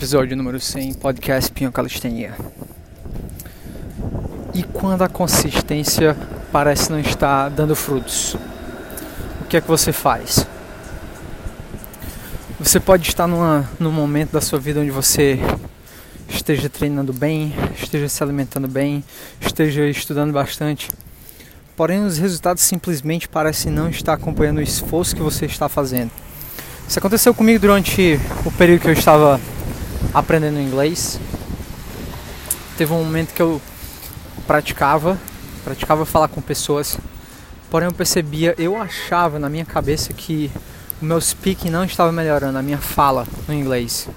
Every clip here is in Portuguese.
episódio número 100, podcast Pinho Calistenia. E quando a consistência parece não estar dando frutos, o que é que você faz? Você pode estar numa, num momento da sua vida onde você esteja treinando bem, esteja se alimentando bem, esteja estudando bastante, porém os resultados simplesmente parecem não estar acompanhando o esforço que você está fazendo. Isso aconteceu comigo durante o período que eu estava aprendendo inglês. Teve um momento que eu praticava, praticava falar com pessoas, porém eu percebia, eu achava na minha cabeça que o meu speaking não estava melhorando, a minha fala no inglês.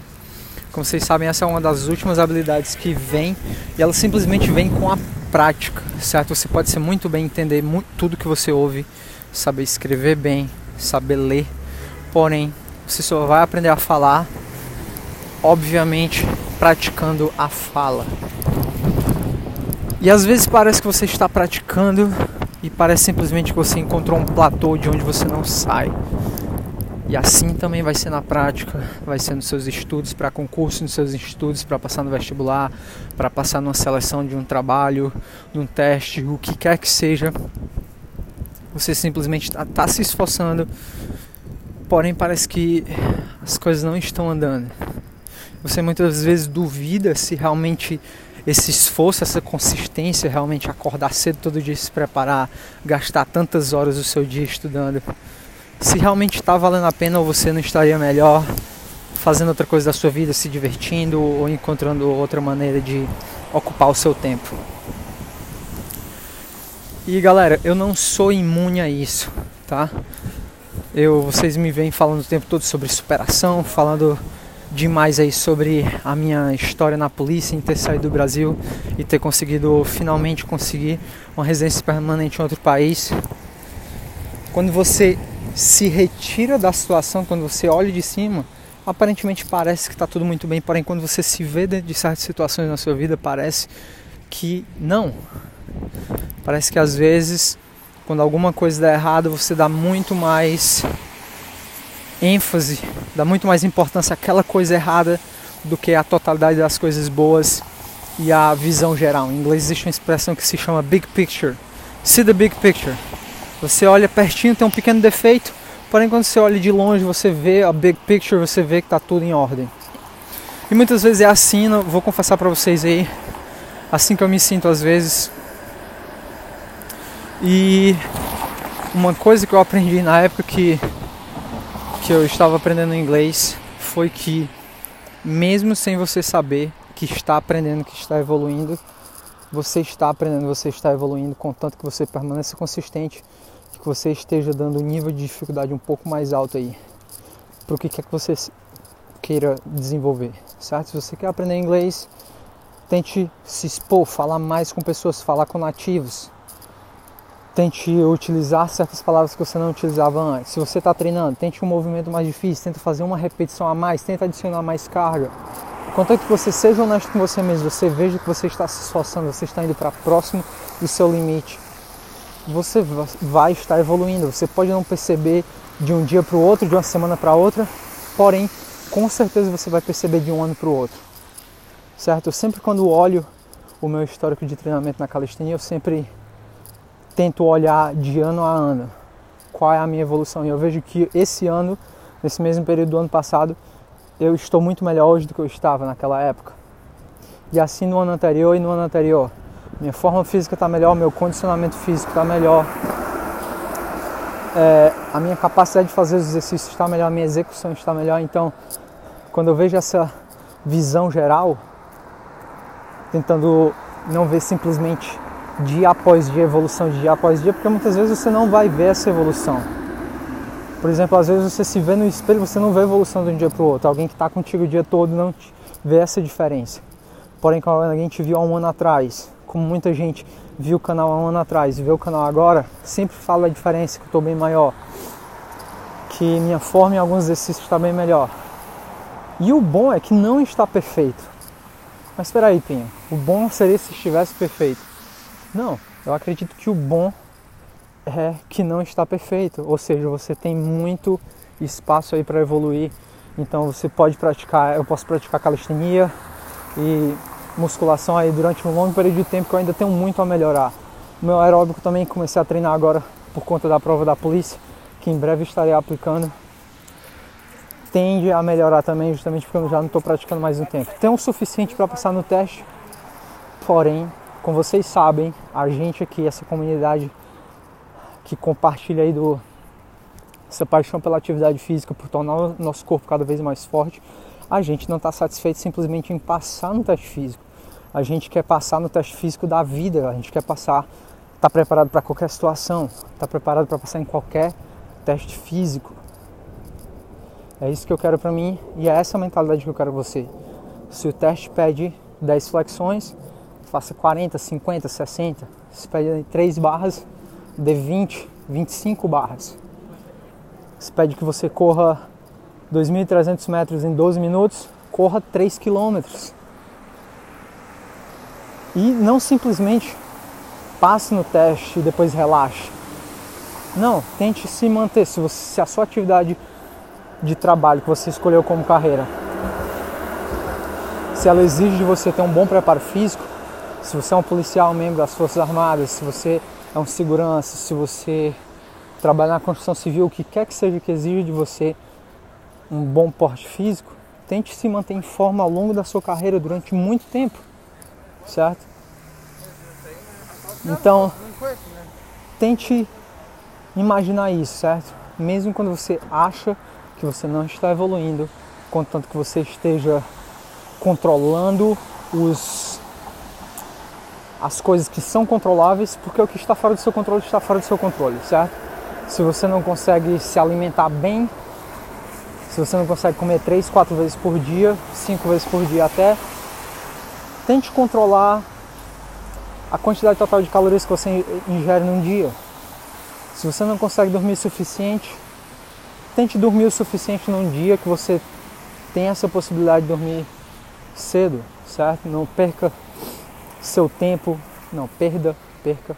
Como vocês sabem, essa é uma das últimas habilidades que vem e ela simplesmente vem com a prática, certo? Você pode ser muito bem entender muito, tudo que você ouve, saber escrever bem, saber ler, porém você só vai aprender a falar obviamente praticando a fala. E às vezes parece que você está praticando e parece simplesmente que você encontrou um platô de onde você não sai. E assim também vai ser na prática, vai ser nos seus estudos para concurso, nos seus estudos para passar no vestibular, para passar numa seleção de um trabalho, num teste, o que quer que seja. Você simplesmente está tá se esforçando, porém parece que as coisas não estão andando. Você muitas vezes duvida se realmente esse esforço, essa consistência, realmente acordar cedo todo dia, se preparar, gastar tantas horas do seu dia estudando, se realmente está valendo a pena ou você não estaria melhor fazendo outra coisa da sua vida, se divertindo ou encontrando outra maneira de ocupar o seu tempo. E galera, eu não sou imune a isso, tá? Eu, vocês me vêm falando o tempo todo sobre superação, falando demais aí sobre a minha história na polícia, em ter saído do Brasil e ter conseguido finalmente conseguir uma residência permanente em outro país. Quando você se retira da situação, quando você olha de cima, aparentemente parece que está tudo muito bem, porém quando você se vê dentro de certas situações na sua vida, parece que não. Parece que às vezes, quando alguma coisa dá errado, você dá muito mais ênfase, dá muito mais importância àquela coisa errada do que à totalidade das coisas boas e à visão geral. Em inglês existe uma expressão que se chama big picture. See the big picture. Você olha pertinho, tem um pequeno defeito, porém quando você olha de longe, você vê a big picture, você vê que está tudo em ordem. E muitas vezes é assim, vou confessar para vocês aí, assim que eu me sinto às vezes. E uma coisa que eu aprendi na época que que eu estava aprendendo inglês foi que, mesmo sem você saber que está aprendendo, que está evoluindo, você está aprendendo, você está evoluindo, contanto que você permaneça consistente que você esteja dando um nível de dificuldade um pouco mais alto aí para o que quer que você queira desenvolver, certo? Se você quer aprender inglês, tente se expor, falar mais com pessoas, falar com nativos, tente utilizar certas palavras que você não utilizava antes. Se você está treinando, tente um movimento mais difícil, tenta fazer uma repetição a mais, tenta adicionar mais carga. Contanto que você seja honesto com você mesmo, você veja que você está se esforçando, você está indo para próximo do seu limite, você vai estar evoluindo. Você pode não perceber de um dia para o outro, de uma semana para outra, porém, com certeza você vai perceber de um ano para o outro. Certo? Eu sempre quando olho o meu histórico de treinamento na calistenia, eu sempre tento olhar de ano a ano qual é a minha evolução. E eu vejo que esse ano, nesse mesmo período do ano passado, eu estou muito melhor hoje do que eu estava naquela época. E assim no ano anterior e no ano anterior. Minha forma física está melhor, meu condicionamento físico está melhor. É, a minha capacidade de fazer os exercícios está melhor, a minha execução está melhor. Então, quando eu vejo essa visão geral, tentando não ver simplesmente dia após dia, evolução dia após dia, porque muitas vezes você não vai ver essa evolução. Por exemplo, às vezes você se vê no espelho, você não vê evolução de um dia para o outro. Alguém que está contigo o dia todo não vê essa diferença. Porém, quando alguém te viu há um ano atrás, como muita gente viu o canal há um ano atrás e vê o canal agora, sempre fala a diferença, que eu estou bem maior, que minha forma em alguns exercícios está bem melhor. E o bom é que não está perfeito. Mas espera aí, Pinha, o bom seria se estivesse perfeito. Não, eu acredito que o bom é que não está perfeito, ou seja, você tem muito espaço aí para evoluir Então você pode praticar, eu posso praticar calistenia e musculação aí durante um longo período de tempo que eu ainda tenho muito a melhorar. Meu aeróbico também comecei a treinar agora por conta da prova da polícia, que em breve estarei aplicando. Tende a melhorar também, justamente porque eu já não estou praticando mais um tempo. Tem o suficiente para passar no teste, porém, como vocês sabem, a gente aqui, essa comunidade que compartilha aí do, essa paixão pela atividade física, por tornar o nosso corpo cada vez mais forte, a gente não está satisfeito simplesmente em passar no teste físico. A gente quer passar no teste físico da vida, a gente quer passar está preparado para qualquer situação, está preparado para passar em qualquer teste físico. É isso que eu quero para mim e é essa mentalidade que eu quero você. Se o teste pede 10 flexões, faça 40, 50, 60. Se pede 3 barras, dê 20, 25 barras. Se pede que você corra 2.300 metros em 12 minutos, corra 3 quilômetros. E não simplesmente passe no teste e depois relaxe. Não, tente se manter. Se, você, se a sua atividade de trabalho que você escolheu como carreira, se ela exige de você ter um bom preparo físico, se você é um policial, membro das Forças Armadas, se você é um segurança, se você trabalha na construção civil, o que quer que seja que exija de você um bom porte físico, tente se manter em forma ao longo da sua carreira durante muito tempo, certo? Então, tente imaginar isso, certo? Mesmo quando você acha que você não está evoluindo, contanto que você esteja controlando os as coisas que são controláveis, porque o que está fora do seu controle está fora do seu controle, certo? Se você não consegue se alimentar bem, se você não consegue comer três, quatro vezes por dia, cinco vezes por dia até, tente controlar a quantidade total de calorias que você ingere num dia. Se você não consegue dormir o suficiente, tente dormir o suficiente num dia que você tem essa possibilidade de dormir cedo, certo? Não perca seu tempo, não perda, perca.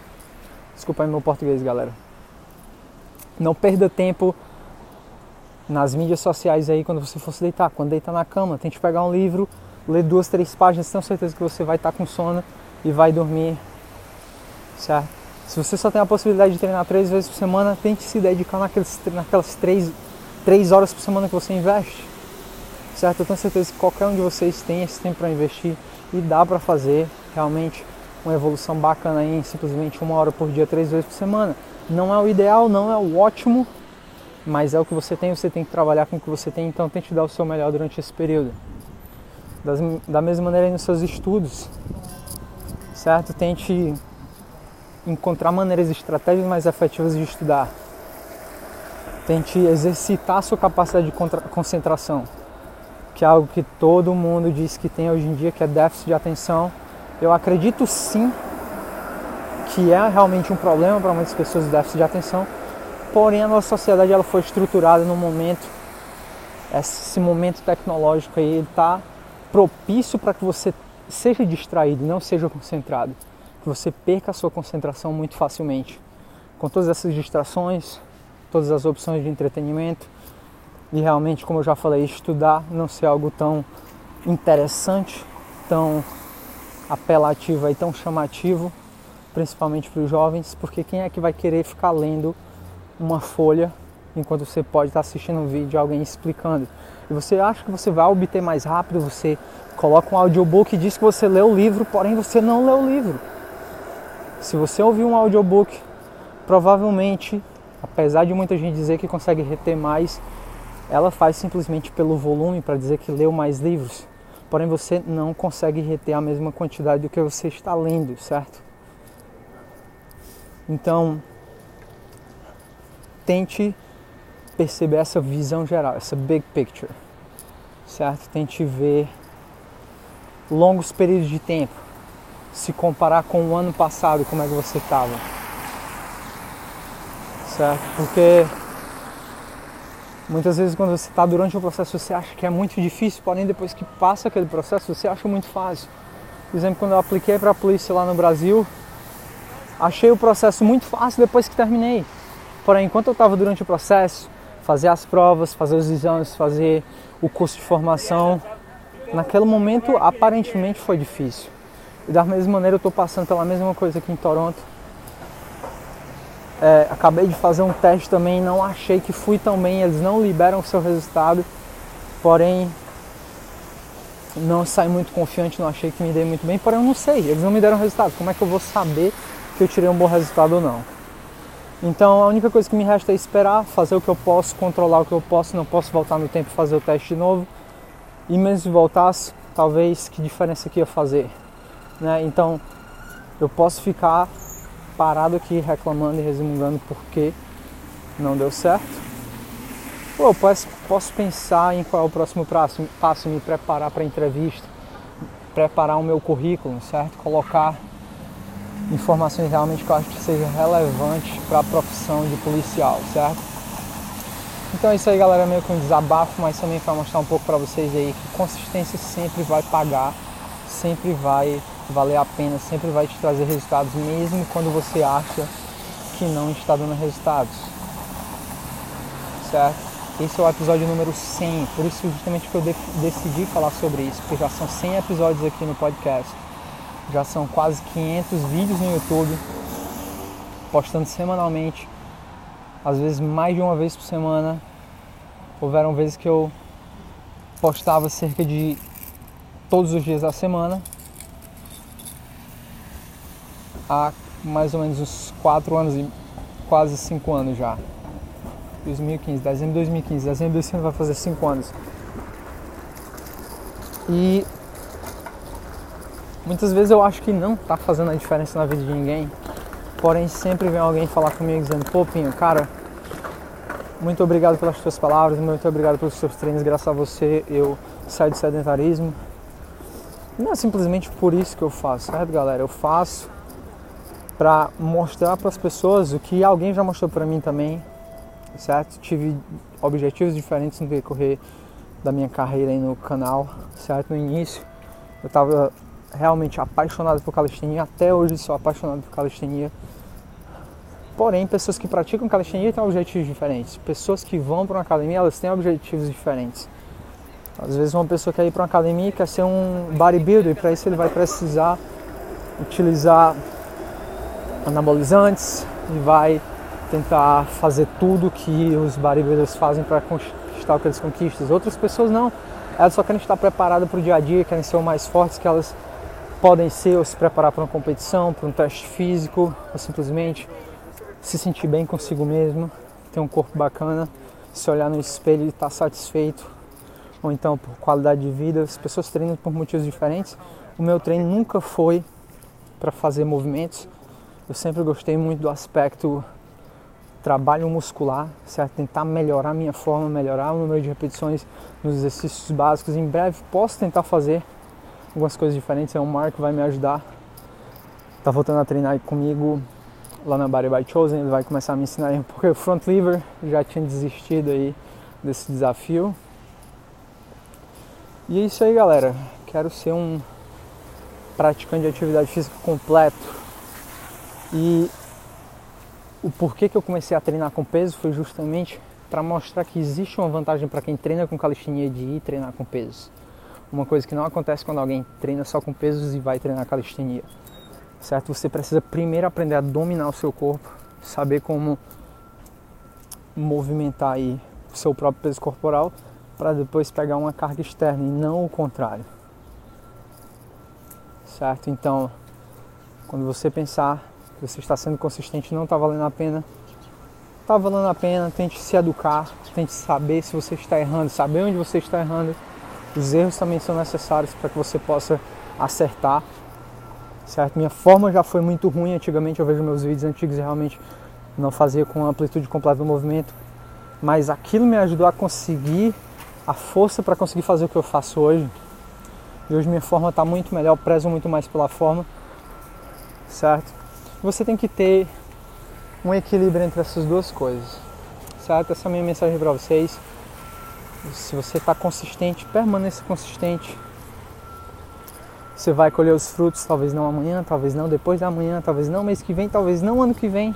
Desculpa aí meu português, galera. Não perda tempo nas mídias sociais aí quando você for se deitar, quando deitar na cama, tente pegar um livro, ler duas, três páginas, tenho certeza que você vai estar com sono e vai dormir, certo? Se você só tem a possibilidade de treinar três vezes por semana, tente se dedicar naqueles, naquelas três, três horas por semana que você investe, certo? Eu tenho certeza que qualquer um de vocês tem esse tempo para investir e dá para fazer realmente uma evolução bacana em simplesmente uma hora por dia, três vezes por semana. Não é o ideal, não é o ótimo, mas é o que você tem, você tem que trabalhar com o que você tem, então tente dar o seu melhor durante esse período. Das, da mesma maneira nos seus estudos, certo? Tente encontrar maneiras estratégias mais efetivas de estudar. Tente exercitar a sua capacidade de concentração, que é algo que todo mundo diz que tem hoje em dia, que é déficit de atenção. Eu acredito sim que é realmente um problema para muitas pessoas o déficit de atenção, porém a nossa sociedade ela foi estruturada no momento, esse momento tecnológico aí está propício para que você seja distraído, não seja concentrado, que você perca a sua concentração muito facilmente. Com todas essas distrações, todas as opções de entretenimento e realmente, como eu já falei, estudar não ser algo tão interessante, tão apelativo e tão chamativo, principalmente para os jovens, porque quem é que vai querer ficar lendo uma folha enquanto você pode estar assistindo um vídeo de alguém explicando? E você acha que você vai obter mais rápido, você coloca um audiobook e diz que você leu o livro, porém você não leu o livro. Se você ouvir um audiobook, provavelmente, apesar de muita gente dizer que consegue reter mais, ela faz simplesmente pelo volume para dizer que leu mais livros. Porém você não consegue reter a mesma quantidade do que você está lendo, certo? Então, tente perceber essa visão geral, essa big picture, certo? Tente ver longos períodos de tempo, se comparar com o ano passado, como é que você estava, certo? Porque muitas vezes quando você está durante o processo você acha que é muito difícil, porém depois que passa aquele processo você acha muito fácil. Por exemplo, quando eu apliquei para a polícia lá no Brasil, achei o processo muito fácil depois que terminei. Porém, enquanto eu estava durante o processo, fazer as provas, fazer os exames, fazer o curso de formação. Naquele momento, aparentemente foi difícil. E da mesma maneira, eu estou passando pela mesma coisa aqui em Toronto. É, acabei de fazer um teste também, não achei que fui tão bem. Eles não liberam o seu resultado, porém não saí muito confiante, não achei que me dei muito bem, porém eu não sei, eles não me deram resultado. Como é que eu vou saber que eu tirei um bom resultado ou não? Então a única coisa que me resta é esperar, fazer o que eu posso, controlar o que eu posso, não posso voltar no tempo e fazer o teste de novo. E mesmo se voltasse, talvez que diferença que ia fazer, né? Então eu posso ficar parado aqui reclamando e resmungando porque não deu certo eu posso, posso pensar em qual é o próximo passo, passo me preparar para a entrevista, preparar o meu currículo, certo? Colocar informações realmente que eu acho que seja relevante para a profissão de policial, certo? Então é isso aí, galera, meio que um desabafo, mas também para mostrar um pouco para vocês aí que consistência sempre vai pagar, sempre vai valer a pena, sempre vai te trazer resultados, mesmo quando você acha que não está dando resultados, certo? Esse é o episódio número 100, por isso justamente que eu decidi falar sobre isso, porque já são 100 episódios aqui no podcast. Já são quase 500 vídeos no YouTube, postando semanalmente, às vezes mais de uma vez por semana. Houveram vezes que eu postava cerca de todos os dias da semana. Há mais ou menos uns 4 anos e quase 5 anos já. 2015, dezembro de 2015, dezembro desse ano vai fazer 5 anos. E muitas vezes eu acho que não tá fazendo a diferença na vida de ninguém, porém sempre vem alguém falar comigo dizendo: pô, Pinho, cara, muito obrigado pelas suas palavras, muito obrigado pelos seus treinos, graças a você eu saio do sedentarismo. Não é simplesmente por isso que eu faço, certo, galera? Eu faço para mostrar para as pessoas o que alguém já mostrou para mim também, certo? Tive objetivos diferentes no decorrer da minha carreira aí no canal, certo? No início eu estava realmente apaixonado por calistenia, até hoje sou apaixonado por calistenia. Porém, pessoas que praticam calistenia têm objetivos diferentes. Pessoas que vão para uma academia, elas têm objetivos diferentes. Às vezes uma pessoa quer ir para uma academia e quer ser um bodybuilder, e para isso ele vai precisar utilizar anabolizantes e vai tentar fazer tudo que os bodybuilders fazem para conquistar o que eles conquistam. Outras pessoas não. Elas só querem estar preparadas para o dia a dia, querem ser o mais fortes que elas podem ser, ou se preparar para uma competição, para um teste físico, ou simplesmente se sentir bem consigo mesmo, ter um corpo bacana, se olhar no espelho e estar satisfeito, ou então por qualidade de vida. As pessoas treinam por motivos diferentes. O meu treino nunca foi para fazer movimentos. Eu sempre gostei muito do aspecto trabalho muscular, certo? Tentar melhorar a minha forma, melhorar o número de repetições nos exercícios básicos. Em breve posso tentar fazer algumas coisas diferentes. É o Mark que vai me ajudar. Tá voltando a treinar comigo lá na Body by Chosen. Ele vai começar a me ensinar um pouco o front lever. Já tinha desistido aí desse desafio. E é isso aí, galera. Quero ser um praticante de atividade física completo. E o porquê que eu comecei a treinar com peso foi justamente para mostrar que existe uma vantagem para quem treina com calistenia de ir treinar com pesos. Uma coisa que não acontece quando alguém treina só com pesos e vai treinar calistenia. Certo? Você precisa primeiro aprender a dominar o seu corpo, saber como movimentar aí o seu próprio peso corporal para depois pegar uma carga externa e não o contrário. Certo? Então, quando você pensar você está sendo consistente não está valendo a pena, está valendo a pena, tente se educar, tente saber se você está errando, saber onde você está errando. Os erros também são necessários para que você possa acertar. Certo? Minha forma já foi muito ruim antigamente, eu vejo meus vídeos antigos e realmente não fazia com a amplitude completa do movimento, mas aquilo me ajudou a conseguir a força para conseguir fazer o que eu faço hoje. E hoje minha forma está muito melhor, prezo muito mais pela forma, certo? Você tem que ter um equilíbrio entre essas duas coisas, certo? Essa é a minha mensagem para vocês. Se você está consistente, permaneça consistente. Você vai colher os frutos, talvez não amanhã, talvez não depois da manhã, talvez não mês que vem, talvez não ano que vem.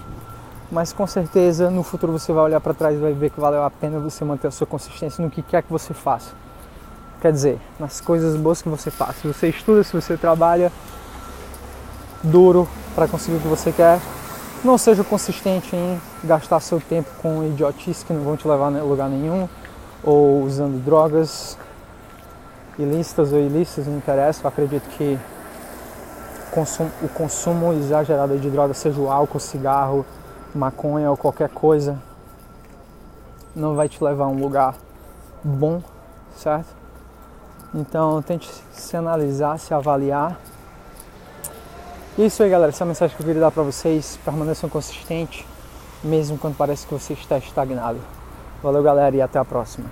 mas com certeza no futuro você vai olhar para trás e vai ver que valeu a pena você manter a sua consistência no que quer que você faça. Quer dizer, nas coisas boas que você faz. Se você estuda, se você trabalha duro para conseguir o que você quer, não seja consistente em gastar seu tempo com idiotices que não vão te levar a lugar nenhum, ou usando drogas ilícitas ou ilícitas, não interessa. Eu acredito que o consumo exagerado de drogas, seja o álcool, cigarro, maconha ou qualquer coisa, não vai te levar a um lugar bom, certo? Então tente se analisar, se avaliar. É isso aí, galera. Essa é a mensagem que eu queria dar para vocês. Permaneçam consistentes, mesmo quando parece que você está estagnado. Valeu, galera, e até a próxima.